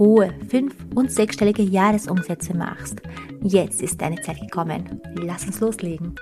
hohe fünf- und sechsstellige Jahresumsätze machst. Jetzt ist deine Zeit gekommen. Lass uns loslegen.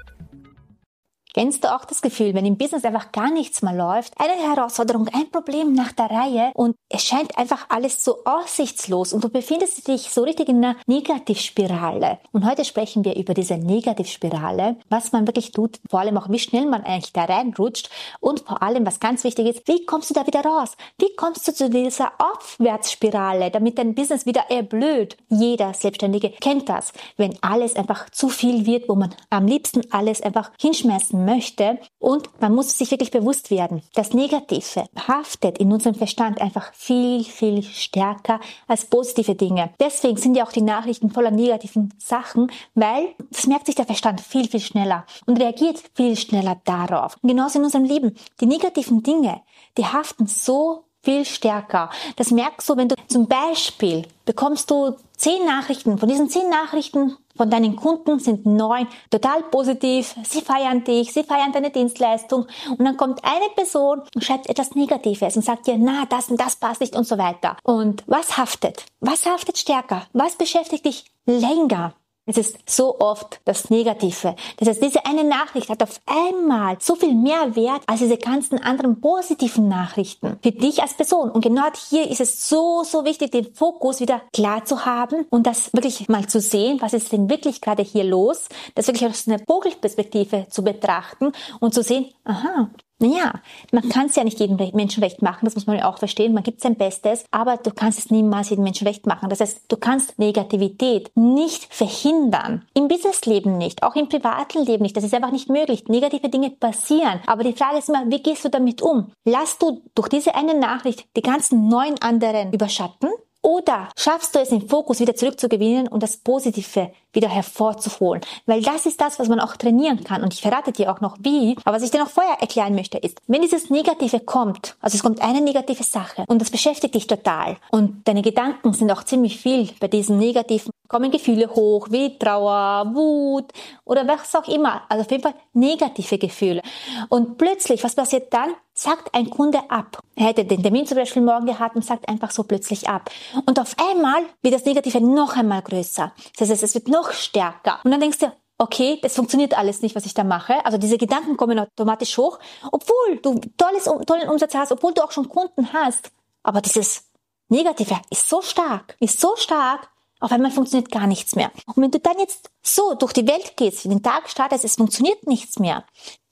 Kennst du auch das Gefühl, wenn im Business einfach gar nichts mehr läuft, eine Herausforderung, ein Problem nach der Reihe und es scheint einfach alles so aussichtslos und du befindest dich so richtig in einer Negativspirale. Und heute sprechen wir über diese Negativspirale, was man wirklich tut, vor allem auch wie schnell man eigentlich da reinrutscht und vor allem, was ganz wichtig ist, wie kommst du da wieder raus? Wie kommst du zu dieser Aufwärtsspirale, damit dein Business wieder erblöd? Jeder Selbstständige kennt das, wenn alles einfach zu viel wird, wo man am liebsten alles einfach hinschmeißen möchte. Und man muss sich wirklich bewusst werden, das Negative haftet in unserem Verstand einfach viel, viel stärker als positive Dinge. Deswegen sind ja auch die Nachrichten voller negativen Sachen, weil das merkt sich der Verstand viel, viel schneller und reagiert viel schneller darauf. Genauso in unserem Leben. Die negativen Dinge, die haften so viel stärker. Das merkst du, wenn du zum Beispiel bekommst du zehn Nachrichten. Von diesen zehn Nachrichten von deinen Kunden sind neun total positiv. Sie feiern dich, sie feiern deine Dienstleistung. Und dann kommt eine Person und schreibt etwas Negatives und sagt dir, na, das und das passt nicht und so weiter. Und was haftet? Was haftet stärker? Was beschäftigt dich länger? Es ist so oft das Negative. Das heißt, diese eine Nachricht hat auf einmal so viel mehr Wert als diese ganzen anderen positiven Nachrichten für dich als Person. Und genau hier ist es so, so wichtig, den Fokus wieder klar zu haben und das wirklich mal zu sehen, was ist denn wirklich gerade hier los, das wirklich aus einer Vogelperspektive zu betrachten und zu sehen, aha, naja, man kann es ja nicht jedem Menschen recht machen, das muss man ja auch verstehen. Man gibt sein Bestes, aber du kannst es niemals jedem Menschen recht machen. Das heißt, du kannst Negativität nicht verhindern. Im Businessleben nicht, auch im privaten Leben nicht. Das ist einfach nicht möglich. Negative Dinge passieren. Aber die Frage ist immer, wie gehst du damit um? Lass du durch diese eine Nachricht die ganzen neun anderen überschatten? Oder schaffst du es, den Fokus wieder zurückzugewinnen und das Positive wieder hervorzuholen? Weil das ist das, was man auch trainieren kann. Und ich verrate dir auch noch wie. Aber was ich dir noch vorher erklären möchte, ist, wenn dieses Negative kommt, also es kommt eine negative Sache und das beschäftigt dich total und deine Gedanken sind auch ziemlich viel bei diesen negativen, kommen Gefühle hoch, wie Trauer, Wut oder was auch immer. Also auf jeden Fall negative Gefühle. Und plötzlich, was passiert dann? sagt ein Kunde ab. Er hätte den Termin zum Beispiel morgen gehabt und sagt einfach so plötzlich ab. Und auf einmal wird das Negative noch einmal größer. Das heißt, es wird noch stärker. Und dann denkst du, okay, das funktioniert alles nicht, was ich da mache. Also diese Gedanken kommen automatisch hoch, obwohl du tolles, tollen Umsatz hast, obwohl du auch schon Kunden hast. Aber dieses Negative ist so stark, ist so stark, auf einmal funktioniert gar nichts mehr. Und wenn du dann jetzt so durch die Welt gehst, für den Tag startest, es funktioniert nichts mehr,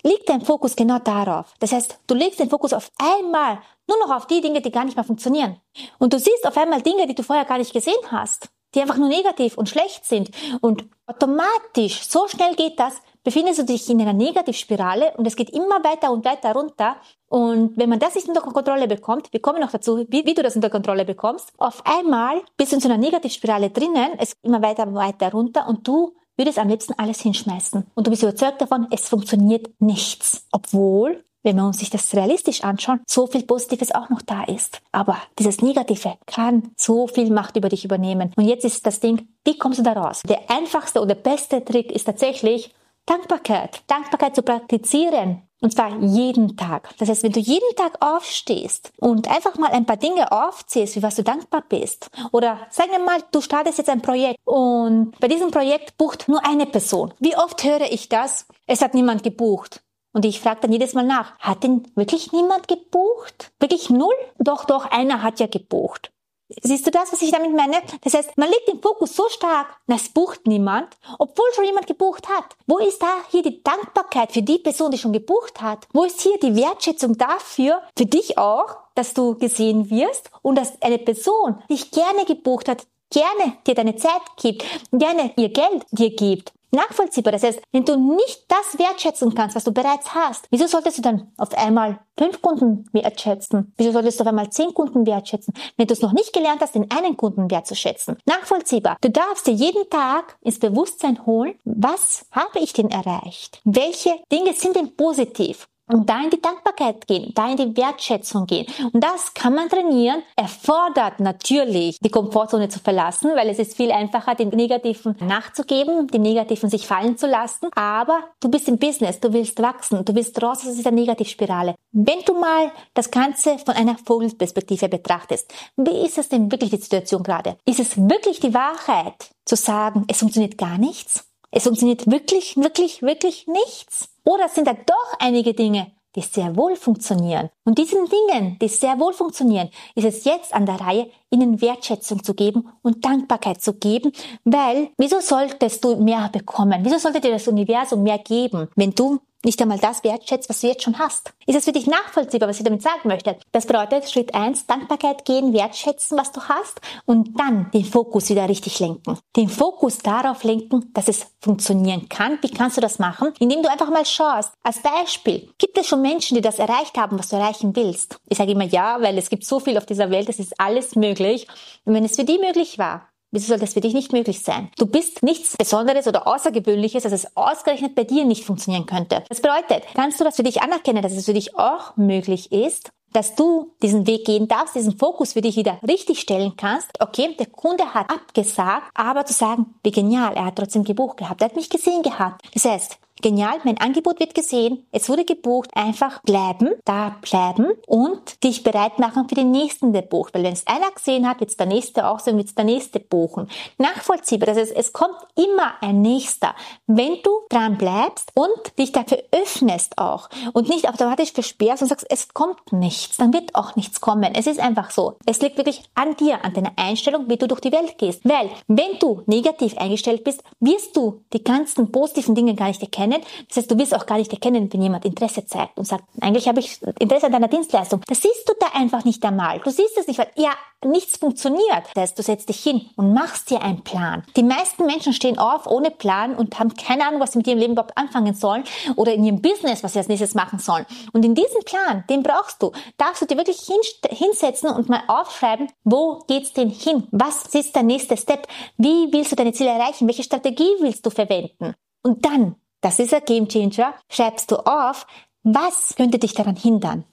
liegt dein Fokus genau darauf. Das heißt, du legst den Fokus auf einmal nur noch auf die Dinge, die gar nicht mehr funktionieren. Und du siehst auf einmal Dinge, die du vorher gar nicht gesehen hast, die einfach nur negativ und schlecht sind. Und automatisch, so schnell geht das, befindest du dich in einer Negativspirale und es geht immer weiter und weiter runter. Und wenn man das nicht unter Kontrolle bekommt, wir kommen noch dazu, wie, wie du das unter Kontrolle bekommst, auf einmal bist du in so einer Negativspirale drinnen, es geht immer weiter und weiter runter und du würdest am liebsten alles hinschmeißen. Und du bist überzeugt davon, es funktioniert nichts. Obwohl, wenn wir uns sich das realistisch anschauen, so viel Positives auch noch da ist. Aber dieses Negative kann so viel Macht über dich übernehmen. Und jetzt ist das Ding, wie kommst du da raus? Der einfachste oder beste Trick ist tatsächlich, Dankbarkeit. Dankbarkeit zu praktizieren. Und zwar jeden Tag. Das heißt, wenn du jeden Tag aufstehst und einfach mal ein paar Dinge aufzählst, wie was du dankbar bist. Oder sagen wir mal, du startest jetzt ein Projekt und bei diesem Projekt bucht nur eine Person. Wie oft höre ich das? Es hat niemand gebucht. Und ich frage dann jedes Mal nach, hat denn wirklich niemand gebucht? Wirklich null? Doch, doch, einer hat ja gebucht. Siehst du das, was ich damit meine? Das heißt, man legt den Fokus so stark, es bucht niemand, obwohl schon jemand gebucht hat. Wo ist da hier die Dankbarkeit für die Person, die schon gebucht hat? Wo ist hier die Wertschätzung dafür, für dich auch, dass du gesehen wirst und dass eine Person, dich gerne gebucht hat, gerne dir deine Zeit gibt, gerne ihr Geld dir gibt. Nachvollziehbar. Das heißt, wenn du nicht das wertschätzen kannst, was du bereits hast, wieso solltest du dann auf einmal fünf Kunden wertschätzen? Wieso solltest du auf einmal zehn Kunden wertschätzen, wenn du es noch nicht gelernt hast, den einen Kunden wertzuschätzen? Nachvollziehbar. Du darfst dir jeden Tag ins Bewusstsein holen, was habe ich denn erreicht? Welche Dinge sind denn positiv? Und da in die Dankbarkeit gehen, da in die Wertschätzung gehen. Und das kann man trainieren, erfordert natürlich die Komfortzone zu verlassen, weil es ist viel einfacher, den Negativen nachzugeben, den Negativen sich fallen zu lassen. Aber du bist im Business, du willst wachsen, du willst raus aus dieser Negativspirale. Wenn du mal das Ganze von einer Vogelperspektive betrachtest, wie ist es denn wirklich die Situation gerade? Ist es wirklich die Wahrheit zu sagen, es funktioniert gar nichts? Es funktioniert wirklich, wirklich, wirklich nichts? Oder sind da doch einige Dinge, die sehr wohl funktionieren? Und diesen Dingen, die sehr wohl funktionieren, ist es jetzt an der Reihe, ihnen Wertschätzung zu geben und Dankbarkeit zu geben, weil wieso solltest du mehr bekommen? Wieso sollte dir das Universum mehr geben, wenn du nicht einmal das wertschätzt, was du jetzt schon hast. Ist es für dich nachvollziehbar, was ich damit sagen möchte? Das bedeutet Schritt eins: Dankbarkeit gehen, wertschätzen, was du hast und dann den Fokus wieder richtig lenken. Den Fokus darauf lenken, dass es funktionieren kann. Wie kannst du das machen? Indem du einfach mal schaust. Als Beispiel, gibt es schon Menschen, die das erreicht haben, was du erreichen willst? Ich sage immer ja, weil es gibt so viel auf dieser Welt, es ist alles möglich. Und wenn es für die möglich war, Wieso soll das für dich nicht möglich sein? Du bist nichts Besonderes oder Außergewöhnliches, dass es ausgerechnet bei dir nicht funktionieren könnte. Das bedeutet, kannst du das für dich anerkennen, dass es für dich auch möglich ist, dass du diesen Weg gehen darfst, diesen Fokus für dich wieder richtig stellen kannst. Okay, der Kunde hat abgesagt, aber zu sagen, wie genial, er hat trotzdem gebucht gehabt, er hat mich gesehen gehabt. Das heißt, Genial, mein Angebot wird gesehen, es wurde gebucht, einfach bleiben, da bleiben und dich bereit machen für den nächsten, der bucht. Weil wenn es einer gesehen hat, wird es der nächste auch sehen, wird es der nächste buchen. Nachvollziehbar, das heißt, es kommt immer ein nächster, wenn du dran bleibst und dich dafür öffnest auch und nicht automatisch versperrst und sagst, es kommt nichts, dann wird auch nichts kommen. Es ist einfach so. Es liegt wirklich an dir, an deiner Einstellung, wie du durch die Welt gehst. Weil, wenn du negativ eingestellt bist, wirst du die ganzen positiven Dinge gar nicht erkennen erkennen. Das heißt, du wirst auch gar nicht erkennen, wenn jemand Interesse zeigt und sagt, eigentlich habe ich Interesse an deiner Dienstleistung. Das siehst du da einfach nicht einmal. Du siehst es nicht, weil ja, nichts funktioniert. Das heißt, du setzt dich hin und machst dir einen Plan. Die meisten Menschen stehen auf ohne Plan und haben keine Ahnung, was sie mit ihrem Leben überhaupt anfangen sollen oder in ihrem Business, was sie als nächstes machen sollen. Und in diesem Plan, den brauchst du, darfst du dir wirklich hinsetzen und mal aufschreiben, wo geht's denn hin? Was ist der nächste Step? Wie willst du deine Ziele erreichen? Welche Strategie willst du verwenden? Und dann das ist ein Game Changer, schreibst du auf, was könnte dich daran hindern?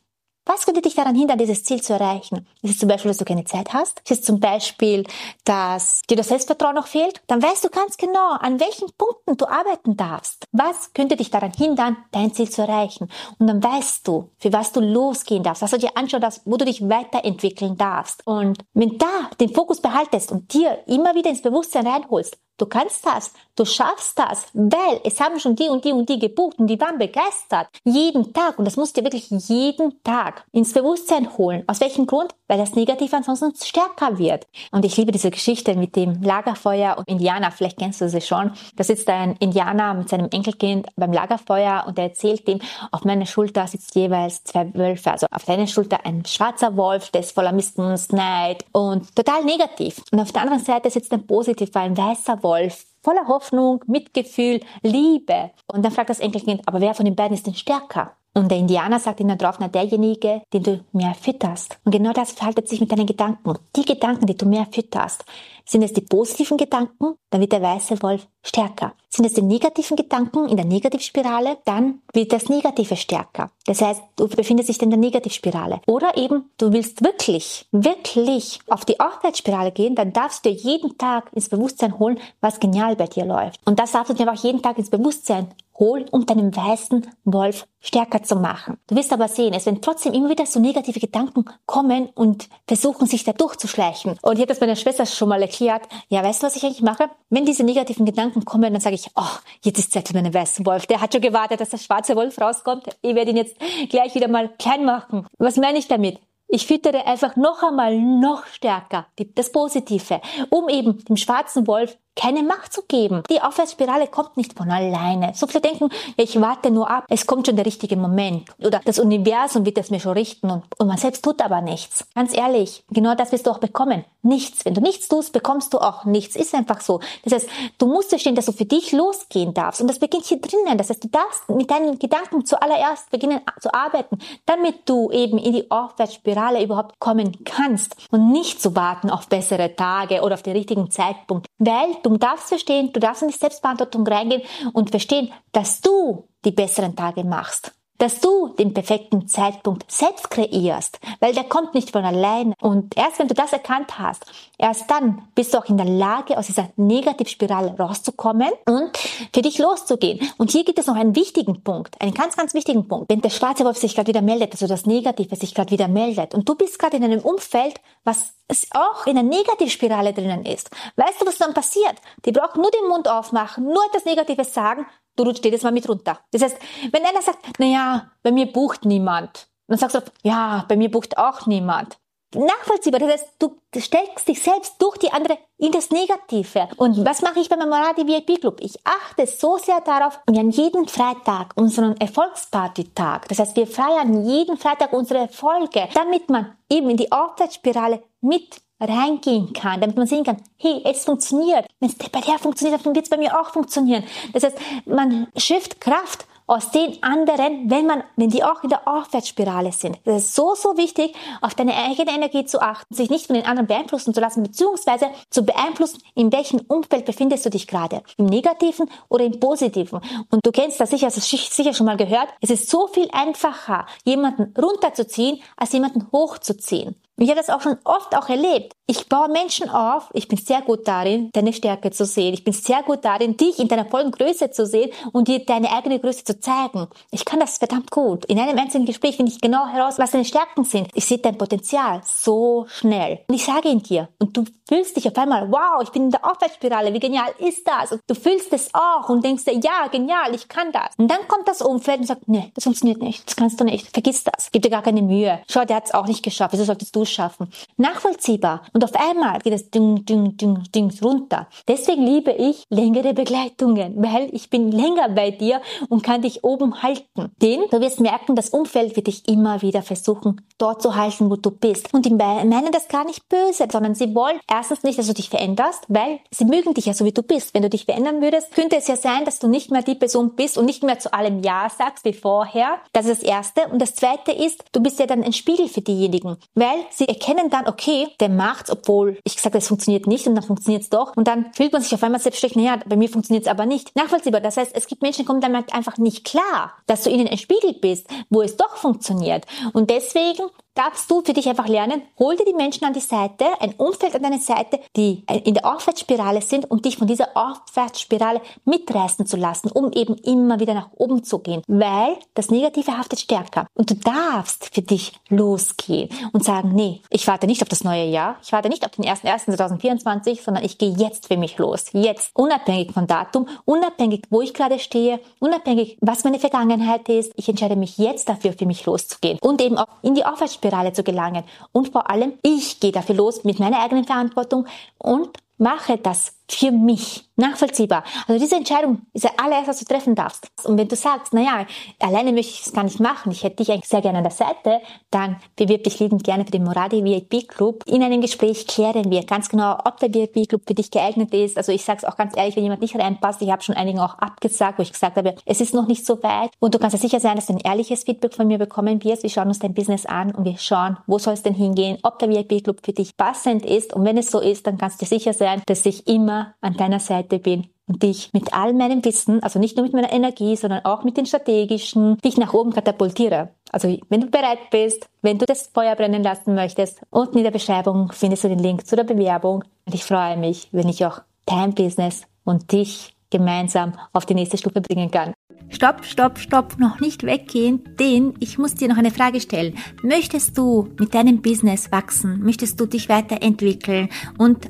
Was könnte dich daran hindern, dieses Ziel zu erreichen? Ist es zum Beispiel, dass du keine Zeit hast? Ist es zum Beispiel, dass dir das Selbstvertrauen noch fehlt? Dann weißt du ganz genau, an welchen Punkten du arbeiten darfst. Was könnte dich daran hindern, dein Ziel zu erreichen? Und dann weißt du, für was du losgehen darfst, was du dir anschauen darfst, wo du dich weiterentwickeln darfst. Und wenn da den Fokus behaltest und dir immer wieder ins Bewusstsein reinholst, Du kannst das, du schaffst das, weil es haben schon die und die und die gebucht und die waren begeistert. Jeden Tag. Und das musst du wirklich jeden Tag ins Bewusstsein holen. Aus welchem Grund? Weil das Negative ansonsten stärker wird. Und ich liebe diese Geschichte mit dem Lagerfeuer und Indianer. Vielleicht kennst du sie schon. Da sitzt ein Indianer mit seinem Enkelkind beim Lagerfeuer und er erzählt ihm, auf meiner Schulter sitzt jeweils zwei Wölfe. Also auf deiner Schulter ein schwarzer Wolf, der ist voller Missgunst, Neid und total negativ. Und auf der anderen Seite sitzt ein positiver, ein weißer Wolf, voller Hoffnung, Mitgefühl, Liebe. Und dann fragt das Enkelkind, aber wer von den beiden ist denn stärker? Und der Indianer sagt ihnen drauf, na derjenige, den du mehr fütterst. Und genau das verhaltet sich mit deinen Gedanken. Die Gedanken, die du mehr fütterst. Sind es die positiven Gedanken, dann wird der weiße Wolf stärker. Sind es die negativen Gedanken in der Negativspirale, dann wird das Negative stärker. Das heißt, du befindest dich in der Negativspirale. Oder eben, du willst wirklich, wirklich auf die Aufwärtsspirale gehen, dann darfst du jeden Tag ins Bewusstsein holen, was genial bei dir läuft. Und das darfst du dir auch jeden Tag ins Bewusstsein holen, um deinen weißen Wolf stärker zu machen. Du wirst aber sehen, es werden trotzdem immer wieder so negative Gedanken kommen und versuchen, sich da durchzuschleichen. Und ich habe das meiner Schwester schon mal erklärt. Ja, weißt du, was ich eigentlich mache? Wenn diese negativen Gedanken kommen, dann sage ich, oh, jetzt ist Zeit für meinen weißen Wolf. Der hat schon gewartet, dass der schwarze Wolf rauskommt. Ich werde ihn jetzt gleich wieder mal klein machen. Was meine ich damit? Ich füttere einfach noch einmal noch stärker das Positive, um eben dem schwarzen Wolf keine Macht zu geben. Die Aufwärtsspirale kommt nicht von alleine. So viele denken, ich warte nur ab, es kommt schon der richtige Moment. Oder das Universum wird es mir schon richten und, und man selbst tut aber nichts. Ganz ehrlich, genau das wirst du auch bekommen. Nichts. Wenn du nichts tust, bekommst du auch nichts. Ist einfach so. Das heißt, du musst verstehen, dass du für dich losgehen darfst. Und das beginnt hier drinnen. Das heißt, du darfst mit deinen Gedanken zuallererst beginnen zu arbeiten, damit du eben in die Aufwärtsspirale überhaupt kommen kannst und nicht zu warten auf bessere Tage oder auf den richtigen Zeitpunkt. Weil du darfst verstehen, du darfst in die Selbstbeantwortung reingehen und verstehen, dass du die besseren Tage machst dass du den perfekten Zeitpunkt selbst kreierst, weil der kommt nicht von allein. Und erst wenn du das erkannt hast, erst dann bist du auch in der Lage, aus dieser Negativspirale rauszukommen und für dich loszugehen. Und hier gibt es noch einen wichtigen Punkt, einen ganz, ganz wichtigen Punkt. Wenn der schwarze Wolf sich gerade wieder meldet, also das Negative sich gerade wieder meldet und du bist gerade in einem Umfeld, was auch in einer Negativspirale drinnen ist. Weißt du, was dann passiert? Die brauchen nur den Mund aufmachen, nur etwas Negatives sagen du rutscht jedes Mal mit runter. Das heißt, wenn einer sagt, na ja, bei mir bucht niemand, dann sagst du, ja, bei mir bucht auch niemand. Nachvollziehbar. Das heißt, du steckst dich selbst durch die andere in das Negative. Und was mache ich bei meinem Moradi VIP Club? Ich achte so sehr darauf, wir haben jeden Freitag unseren Erfolgsparty-Tag. Das heißt, wir feiern jeden Freitag unsere Erfolge, damit man eben in die Aufwärtsspirale mit reingehen kann, damit man sehen kann, hey, es funktioniert. Wenn es bei der funktioniert, dann wird es bei mir auch funktionieren. Das heißt, man schifft Kraft aus den anderen, wenn man, wenn die auch in der Aufwärtsspirale sind. Das ist so, so wichtig, auf deine eigene Energie zu achten, sich nicht von den anderen beeinflussen zu lassen, beziehungsweise zu beeinflussen, in welchem Umfeld befindest du dich gerade. Im Negativen oder im Positiven. Und du kennst das sicher, hast du sicher schon mal gehört. Es ist so viel einfacher, jemanden runterzuziehen, als jemanden hochzuziehen. Ich habe das auch schon oft auch erlebt. Ich baue Menschen auf. Ich bin sehr gut darin, deine Stärke zu sehen. Ich bin sehr gut darin, dich in deiner vollen Größe zu sehen und dir deine eigene Größe zu zeigen. Ich kann das verdammt gut. In einem einzelnen Gespräch finde ich genau heraus, was deine Stärken sind. Ich sehe dein Potenzial so schnell. Und ich sage ihn dir. Und du fühlst dich auf einmal, wow, ich bin in der Aufwärtsspirale. Wie genial ist das? Und du fühlst es auch und denkst dir, ja, genial, ich kann das. Und dann kommt das Umfeld und sagt, nee, das funktioniert nicht. Das kannst du nicht. Vergiss das. Gib dir gar keine Mühe. Schau, der hat es auch nicht geschafft. Wieso solltest du schaffen. Nachvollziehbar. Und auf einmal geht es ding, ding, ding, ding runter. Deswegen liebe ich längere Begleitungen, weil ich bin länger bei dir und kann dich oben halten. Denn du wirst merken, das Umfeld wird dich immer wieder versuchen, dort zu halten, wo du bist. Und die meinen das gar nicht böse, sondern sie wollen erstens nicht, dass du dich veränderst, weil sie mögen dich ja so, wie du bist. Wenn du dich verändern würdest, könnte es ja sein, dass du nicht mehr die Person bist und nicht mehr zu allem Ja sagst wie vorher. Das ist das Erste. Und das Zweite ist, du bist ja dann ein Spiegel für diejenigen, weil sie erkennen, dann, okay, der macht's, obwohl ich gesagt habe, es funktioniert nicht und dann funktioniert's doch. Und dann fühlt man sich auf einmal selbstständig, naja, bei mir funktioniert's aber nicht. Nachvollziehbar. Das heißt, es gibt Menschen, die kommen damit einfach nicht klar, dass du ihnen ein Spiegel bist, wo es doch funktioniert. Und deswegen darfst du für dich einfach lernen, hol dir die Menschen an die Seite, ein Umfeld an deine Seite, die in der Aufwärtsspirale sind, um dich von dieser Aufwärtsspirale mitreißen zu lassen, um eben immer wieder nach oben zu gehen, weil das Negative haftet stärker. Und du darfst für dich losgehen und sagen, nee, ich warte nicht auf das neue Jahr, ich warte nicht auf den 1.1.2024, sondern ich gehe jetzt für mich los. Jetzt, unabhängig von Datum, unabhängig, wo ich gerade stehe, unabhängig, was meine Vergangenheit ist. Ich entscheide mich jetzt dafür, für mich loszugehen und eben auch in die Aufwärtsspirale Spirale zu gelangen. Und vor allem, ich gehe dafür los mit meiner eigenen Verantwortung und mache das für mich nachvollziehbar. Also diese Entscheidung ist ja alles, was du treffen darfst. Und wenn du sagst, naja, alleine möchte ich es gar nicht machen, ich hätte dich eigentlich sehr gerne an der Seite, dann bewirb dich liebend gerne für den Moradi VIP Club. In einem Gespräch klären wir ganz genau, ob der VIP Club für dich geeignet ist. Also ich sage es auch ganz ehrlich, wenn jemand nicht reinpasst, ich habe schon einigen auch abgesagt, wo ich gesagt habe, es ist noch nicht so weit und du kannst ja sicher sein, dass du ein ehrliches Feedback von mir bekommen wirst. Wir schauen uns dein Business an und wir schauen, wo soll es denn hingehen, ob der VIP Club für dich passend ist und wenn es so ist, dann kannst du dir sicher sein, dass ich immer an deiner Seite bin und dich mit all meinem Wissen, also nicht nur mit meiner Energie, sondern auch mit den strategischen, dich nach oben katapultiere. Also wenn du bereit bist, wenn du das Feuer brennen lassen möchtest, unten in der Beschreibung findest du den Link zu der Bewerbung. Und ich freue mich, wenn ich auch dein Business und dich gemeinsam auf die nächste Stufe bringen kann. Stopp, stopp, stopp, noch nicht weggehen, denn ich muss dir noch eine Frage stellen. Möchtest du mit deinem Business wachsen? Möchtest du dich weiterentwickeln und